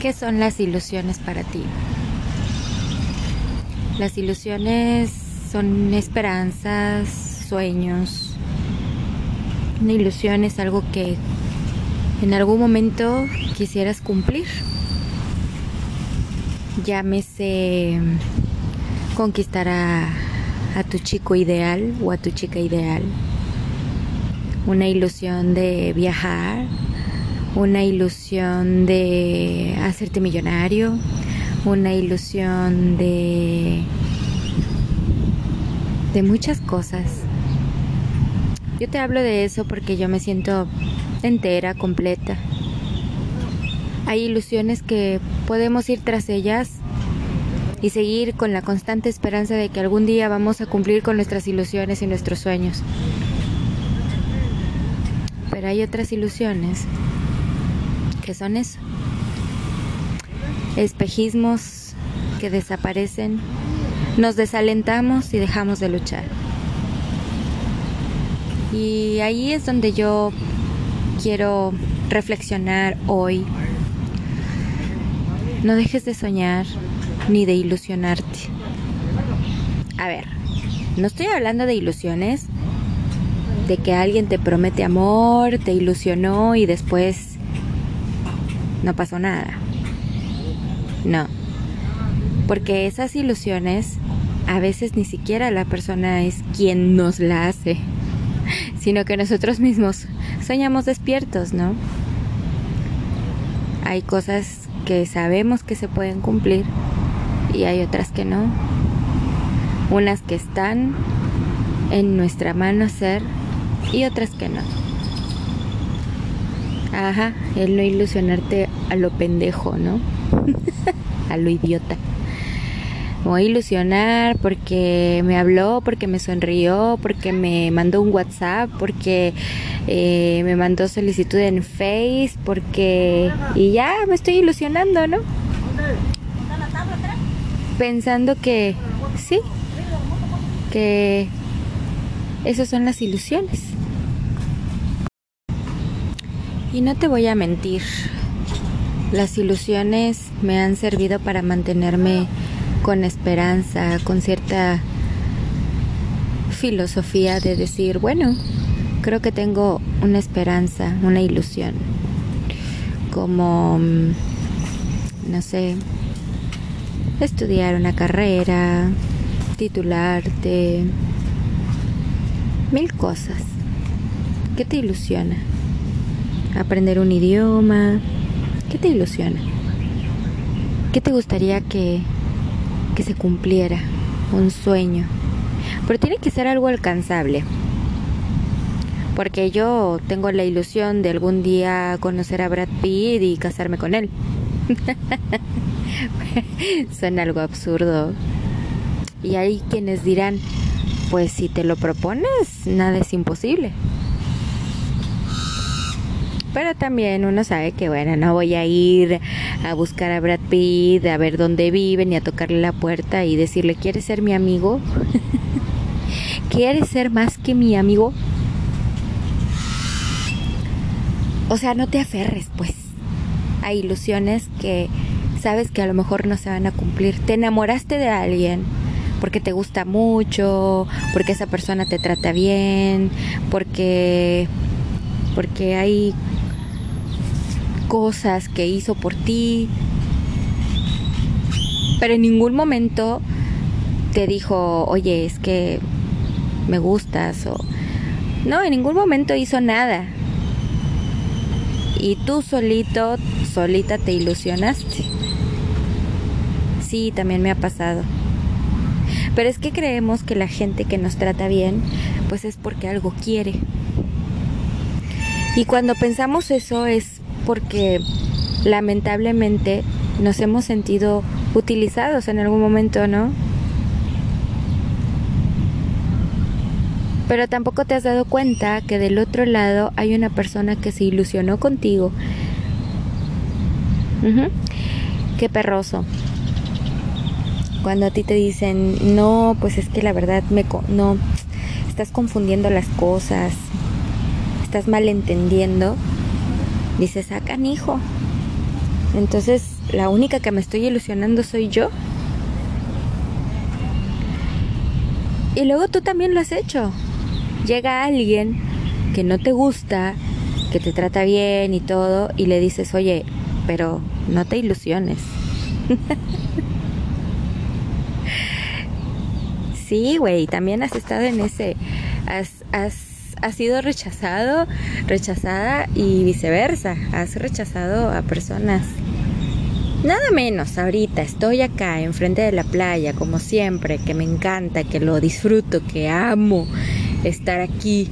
¿Qué son las ilusiones para ti? Las ilusiones son esperanzas, sueños. Una ilusión es algo que en algún momento quisieras cumplir. Llámese conquistar a, a tu chico ideal o a tu chica ideal. Una ilusión de viajar, una ilusión de hacerte millonario, una ilusión de de muchas cosas. Yo te hablo de eso porque yo me siento entera, completa. Hay ilusiones que podemos ir tras ellas y seguir con la constante esperanza de que algún día vamos a cumplir con nuestras ilusiones y nuestros sueños. Pero hay otras ilusiones son eso. Espejismos que desaparecen, nos desalentamos y dejamos de luchar. Y ahí es donde yo quiero reflexionar hoy. No dejes de soñar ni de ilusionarte. A ver, no estoy hablando de ilusiones, de que alguien te promete amor, te ilusionó y después no pasó nada. No. Porque esas ilusiones a veces ni siquiera la persona es quien nos la hace, sino que nosotros mismos soñamos despiertos, ¿no? Hay cosas que sabemos que se pueden cumplir y hay otras que no. Unas que están en nuestra mano hacer y otras que no. Ajá, el no ilusionarte a lo pendejo, ¿no? a lo idiota. Voy a ilusionar porque me habló, porque me sonrió, porque me mandó un WhatsApp, porque eh, me mandó solicitud en Face, porque... Y ya me estoy ilusionando, ¿no? Pensando que sí, que esas son las ilusiones. Y no te voy a mentir, las ilusiones me han servido para mantenerme con esperanza, con cierta filosofía de decir, bueno, creo que tengo una esperanza, una ilusión, como, mm, no sé, estudiar una carrera, titularte, mil cosas. ¿Qué te ilusiona? Aprender un idioma. ¿Qué te ilusiona? ¿Qué te gustaría que, que se cumpliera? Un sueño. Pero tiene que ser algo alcanzable. Porque yo tengo la ilusión de algún día conocer a Brad Pitt y casarme con él. Suena algo absurdo. Y hay quienes dirán, pues si te lo propones, nada es imposible. Pero también uno sabe que, bueno, no voy a ir a buscar a Brad Pitt, a ver dónde vive, ni a tocarle la puerta y decirle, ¿quieres ser mi amigo? ¿Quieres ser más que mi amigo? O sea, no te aferres, pues, a ilusiones que sabes que a lo mejor no se van a cumplir. Te enamoraste de alguien porque te gusta mucho, porque esa persona te trata bien, porque porque hay cosas que hizo por ti, pero en ningún momento te dijo, oye, es que me gustas o... No, en ningún momento hizo nada. Y tú solito, solita te ilusionaste. Sí, también me ha pasado. Pero es que creemos que la gente que nos trata bien, pues es porque algo quiere. Y cuando pensamos eso es porque lamentablemente nos hemos sentido utilizados en algún momento, ¿no? Pero tampoco te has dado cuenta que del otro lado hay una persona que se ilusionó contigo. Qué perroso. Cuando a ti te dicen, no, pues es que la verdad me no, estás confundiendo las cosas, estás malentendiendo dices, ah, hijo Entonces, la única que me estoy ilusionando soy yo. Y luego tú también lo has hecho. Llega alguien que no te gusta, que te trata bien y todo, y le dices, oye, pero no te ilusiones. sí, güey, también has estado en ese, has, has, has sido rechazado, rechazada y viceversa, has rechazado a personas. Nada menos, ahorita estoy acá enfrente de la playa, como siempre, que me encanta, que lo disfruto, que amo estar aquí.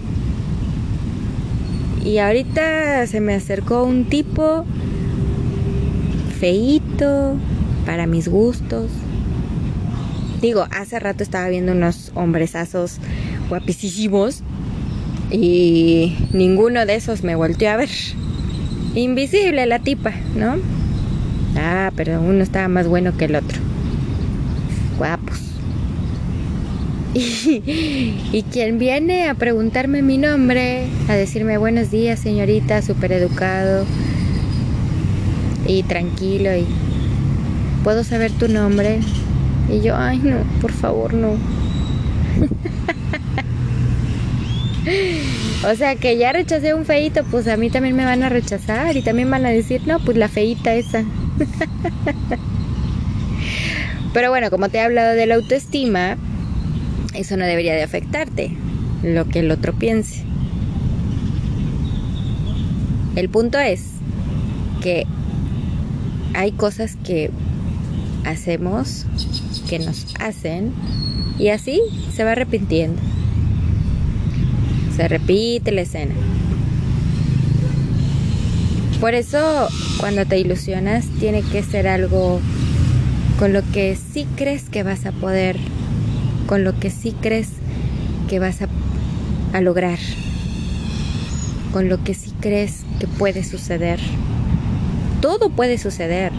Y ahorita se me acercó un tipo feito para mis gustos. Digo, hace rato estaba viendo unos hombresazos guapísimos y ninguno de esos me volteó a ver. Invisible la tipa, ¿no? Ah, pero uno estaba más bueno que el otro. Guapos. Y, y, quien viene a preguntarme mi nombre, a decirme buenos días, señorita, súper educado, y tranquilo y puedo saber tu nombre. Y yo, ay no, por favor no. o sea que ya rechacé un feito, pues a mí también me van a rechazar y también van a decir, no, pues la feita esa. Pero bueno, como te he hablado de la autoestima, eso no debería de afectarte, lo que el otro piense. El punto es que hay cosas que hacemos, que nos hacen, y así se va arrepintiendo. Se repite la escena. Por eso cuando te ilusionas tiene que ser algo con lo que sí crees que vas a poder, con lo que sí crees que vas a, a lograr, con lo que sí crees que puede suceder todo puede suceder.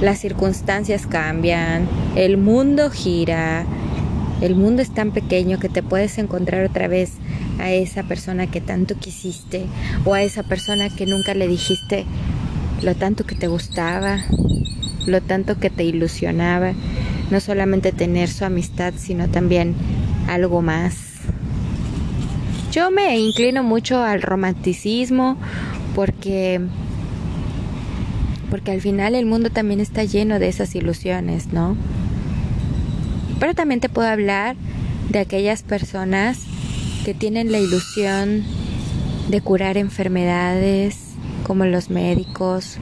Las circunstancias cambian, el mundo gira, el mundo es tan pequeño que te puedes encontrar otra vez a esa persona que tanto quisiste o a esa persona que nunca le dijiste lo tanto que te gustaba, lo tanto que te ilusionaba, no solamente tener su amistad, sino también algo más. Yo me inclino mucho al romanticismo porque porque al final el mundo también está lleno de esas ilusiones, ¿no? Pero también te puedo hablar de aquellas personas que tienen la ilusión de curar enfermedades, como los médicos,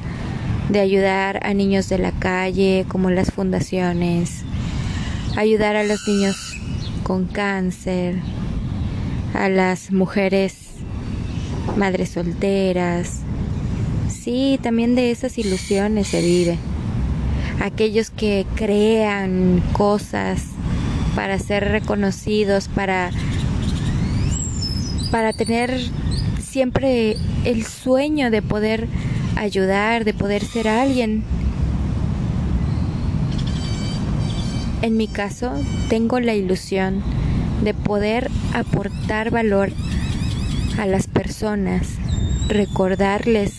de ayudar a niños de la calle, como las fundaciones, ayudar a los niños con cáncer, a las mujeres madres solteras, Sí, también de esas ilusiones se vive. Aquellos que crean cosas para ser reconocidos, para, para tener siempre el sueño de poder ayudar, de poder ser alguien. En mi caso, tengo la ilusión de poder aportar valor a las personas, recordarles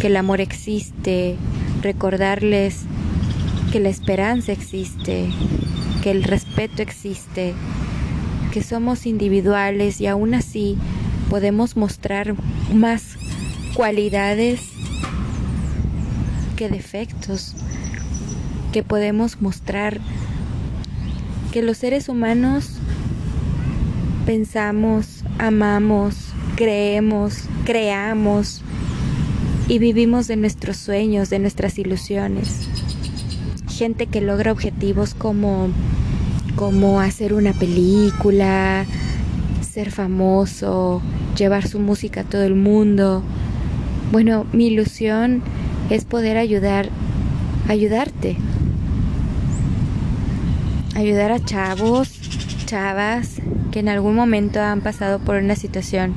que el amor existe, recordarles que la esperanza existe, que el respeto existe, que somos individuales y aún así podemos mostrar más cualidades que defectos, que podemos mostrar que los seres humanos pensamos, amamos, creemos, creamos, y vivimos de nuestros sueños, de nuestras ilusiones. Gente que logra objetivos como, como hacer una película, ser famoso, llevar su música a todo el mundo. Bueno, mi ilusión es poder ayudar, ayudarte. Ayudar a chavos, chavas que en algún momento han pasado por una situación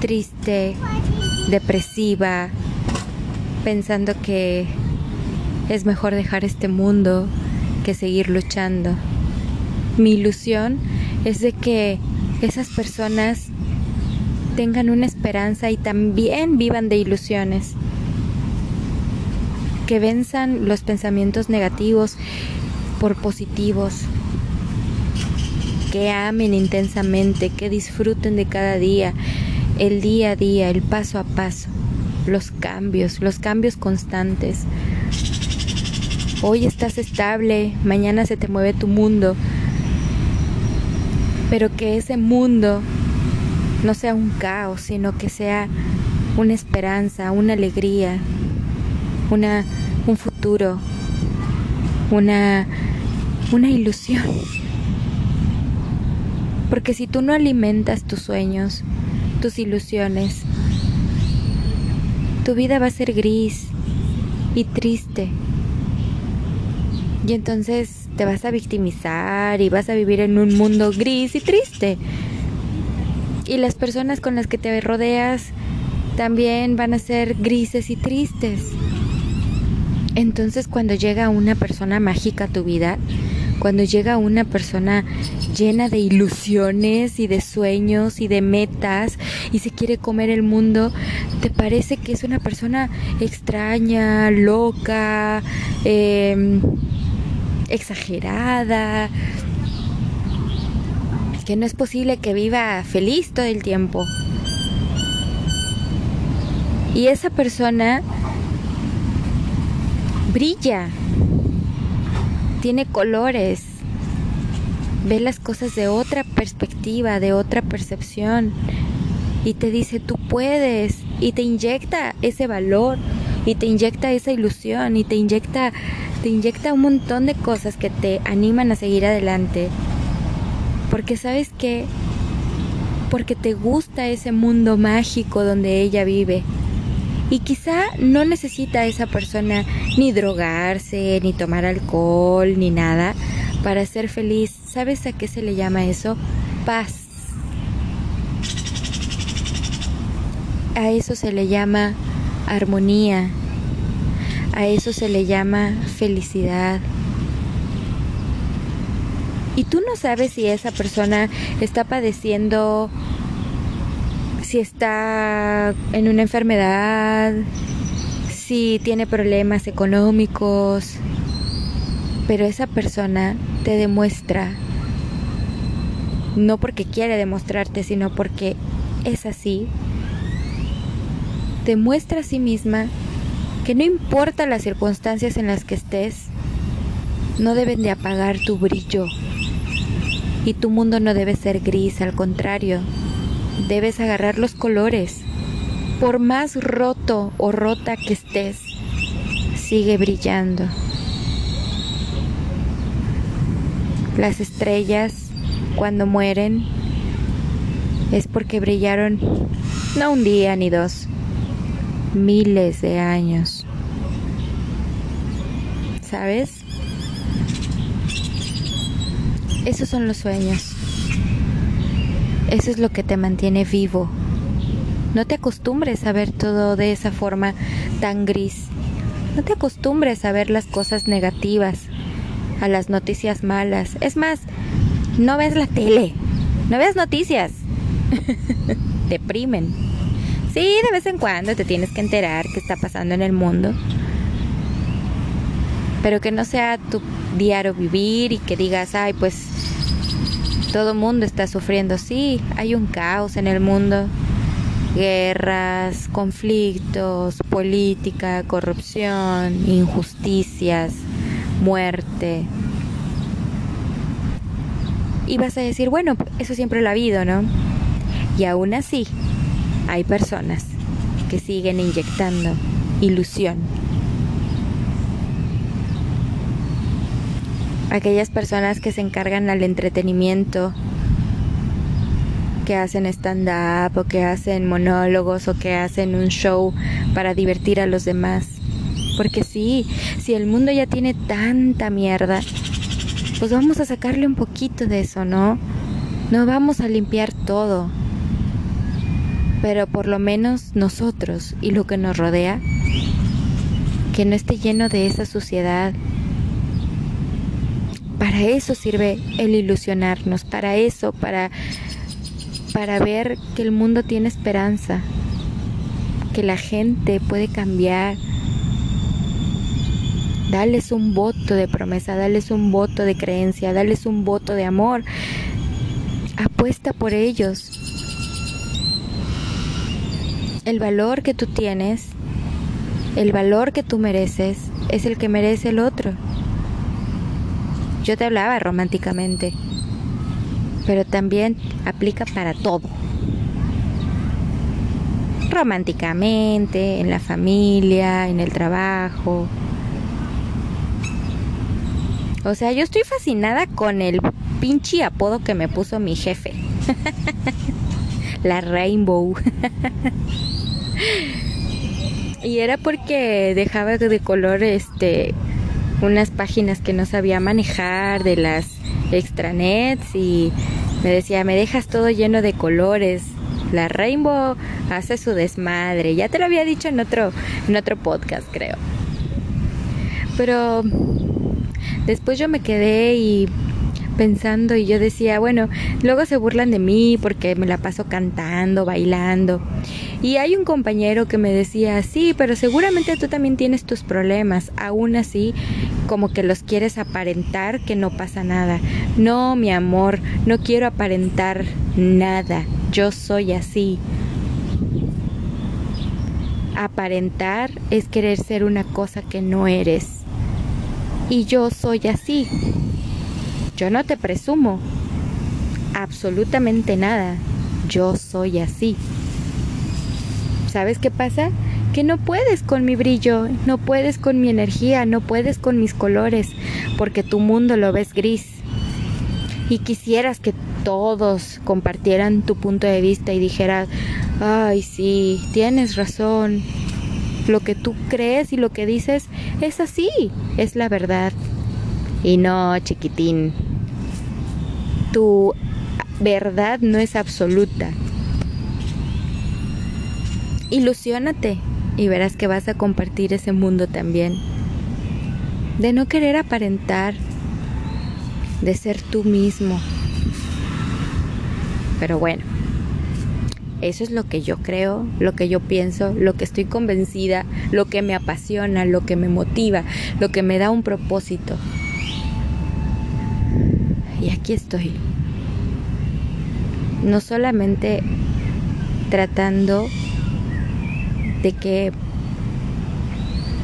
triste, depresiva, pensando que es mejor dejar este mundo que seguir luchando. Mi ilusión es de que esas personas tengan una esperanza y también vivan de ilusiones. que venzan los pensamientos negativos por positivos, que amen intensamente, que disfruten de cada día, el día a día, el paso a paso, los cambios, los cambios constantes. Hoy estás estable, mañana se te mueve tu mundo, pero que ese mundo no sea un caos, sino que sea una esperanza, una alegría, una, un futuro, una, una ilusión. Porque si tú no alimentas tus sueños, tus ilusiones, tu vida va a ser gris y triste. Y entonces te vas a victimizar y vas a vivir en un mundo gris y triste. Y las personas con las que te rodeas también van a ser grises y tristes. Entonces cuando llega una persona mágica a tu vida, cuando llega una persona llena de ilusiones y de sueños y de metas y se quiere comer el mundo, te parece que es una persona extraña, loca, em, exagerada, que no es posible que viva feliz todo el tiempo. Y esa persona brilla, tiene colores, ve las cosas de otra perspectiva, de otra percepción y te dice tú puedes y te inyecta ese valor y te inyecta esa ilusión y te inyecta te inyecta un montón de cosas que te animan a seguir adelante. Porque sabes que porque te gusta ese mundo mágico donde ella vive. Y quizá no necesita esa persona ni drogarse, ni tomar alcohol, ni nada para ser feliz. ¿Sabes a qué se le llama eso? Paz. A eso se le llama armonía. A eso se le llama felicidad. Y tú no sabes si esa persona está padeciendo si está en una enfermedad, si tiene problemas económicos, pero esa persona te demuestra, no porque quiere demostrarte, sino porque es así, demuestra a sí misma que no importa las circunstancias en las que estés, no deben de apagar tu brillo y tu mundo no debe ser gris, al contrario, debes agarrar los colores. Por más roto o rota que estés, sigue brillando. Las estrellas, cuando mueren, es porque brillaron no un día ni dos, miles de años. ¿Sabes? Esos son los sueños. Eso es lo que te mantiene vivo. No te acostumbres a ver todo de esa forma tan gris. No te acostumbres a ver las cosas negativas, a las noticias malas. Es más, no ves la tele, no ves noticias. Deprimen. Sí, de vez en cuando te tienes que enterar qué está pasando en el mundo. Pero que no sea tu diario vivir y que digas, ay, pues todo mundo está sufriendo. Sí, hay un caos en el mundo. Guerras, conflictos, política, corrupción, injusticias, muerte. Y vas a decir, bueno, eso siempre lo ha habido, ¿no? Y aún así, hay personas que siguen inyectando ilusión aquellas personas que se encargan al entretenimiento, que hacen stand-up o que hacen monólogos o que hacen un show para divertir a los demás. Porque sí, si el mundo ya tiene tanta mierda, pues vamos a sacarle un poquito de eso, ¿no? No vamos a limpiar todo. Pero por lo menos nosotros y lo que nos rodea, que no esté lleno de esa suciedad, para eso sirve el ilusionarnos, para eso, para, para ver que el mundo tiene esperanza, que la gente puede cambiar, Dales un voto de promesa, dales un voto de creencia, dales un voto de amor. Apuesta por ellos. El valor que tú tienes, el valor que tú mereces, es el que merece el otro. Yo te hablaba románticamente, pero también aplica para todo románticamente, en la familia, en el trabajo. O sea, yo estoy fascinada con el pinche apodo que me puso mi jefe. la Rainbow. y era porque dejaba de color este unas páginas que no sabía manejar de las extranets y me decía, "Me dejas todo lleno de colores." La Rainbow hace su desmadre. Ya te lo había dicho en otro, en otro podcast, creo. Pero después yo me quedé y pensando y yo decía, bueno, luego se burlan de mí porque me la paso cantando, bailando. Y hay un compañero que me decía, sí, pero seguramente tú también tienes tus problemas. Aún así, como que los quieres aparentar que no pasa nada. No, mi amor, no quiero aparentar nada. Yo soy así. Aparentar es querer ser una cosa que no eres. Y yo soy así. Yo no te presumo absolutamente nada. Yo soy así. ¿Sabes qué pasa? Que no puedes con mi brillo, no puedes con mi energía, no puedes con mis colores, porque tu mundo lo ves gris. Y quisieras que todos compartieran tu punto de vista y dijeran, ay, sí, tienes razón. Lo que tú crees y lo que dices es así, es la verdad. Y no, chiquitín, tu verdad no es absoluta. Ilusiónate y verás que vas a compartir ese mundo también. De no querer aparentar, de ser tú mismo. Pero bueno, eso es lo que yo creo, lo que yo pienso, lo que estoy convencida, lo que me apasiona, lo que me motiva, lo que me da un propósito. Y aquí estoy. No solamente tratando de que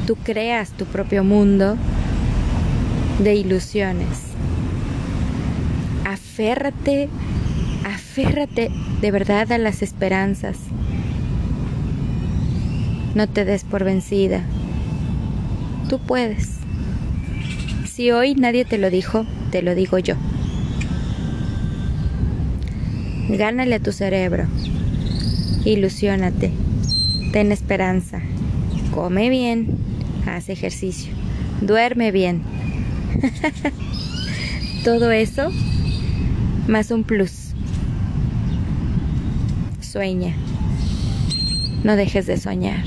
tú creas tu propio mundo de ilusiones. Aférrate, aférrate de verdad a las esperanzas. No te des por vencida. Tú puedes. Si hoy nadie te lo dijo, te lo digo yo. Gánale a tu cerebro. Ilusiónate. Ten esperanza. Come bien. Haz ejercicio. Duerme bien. Todo eso más un plus. Sueña. No dejes de soñar.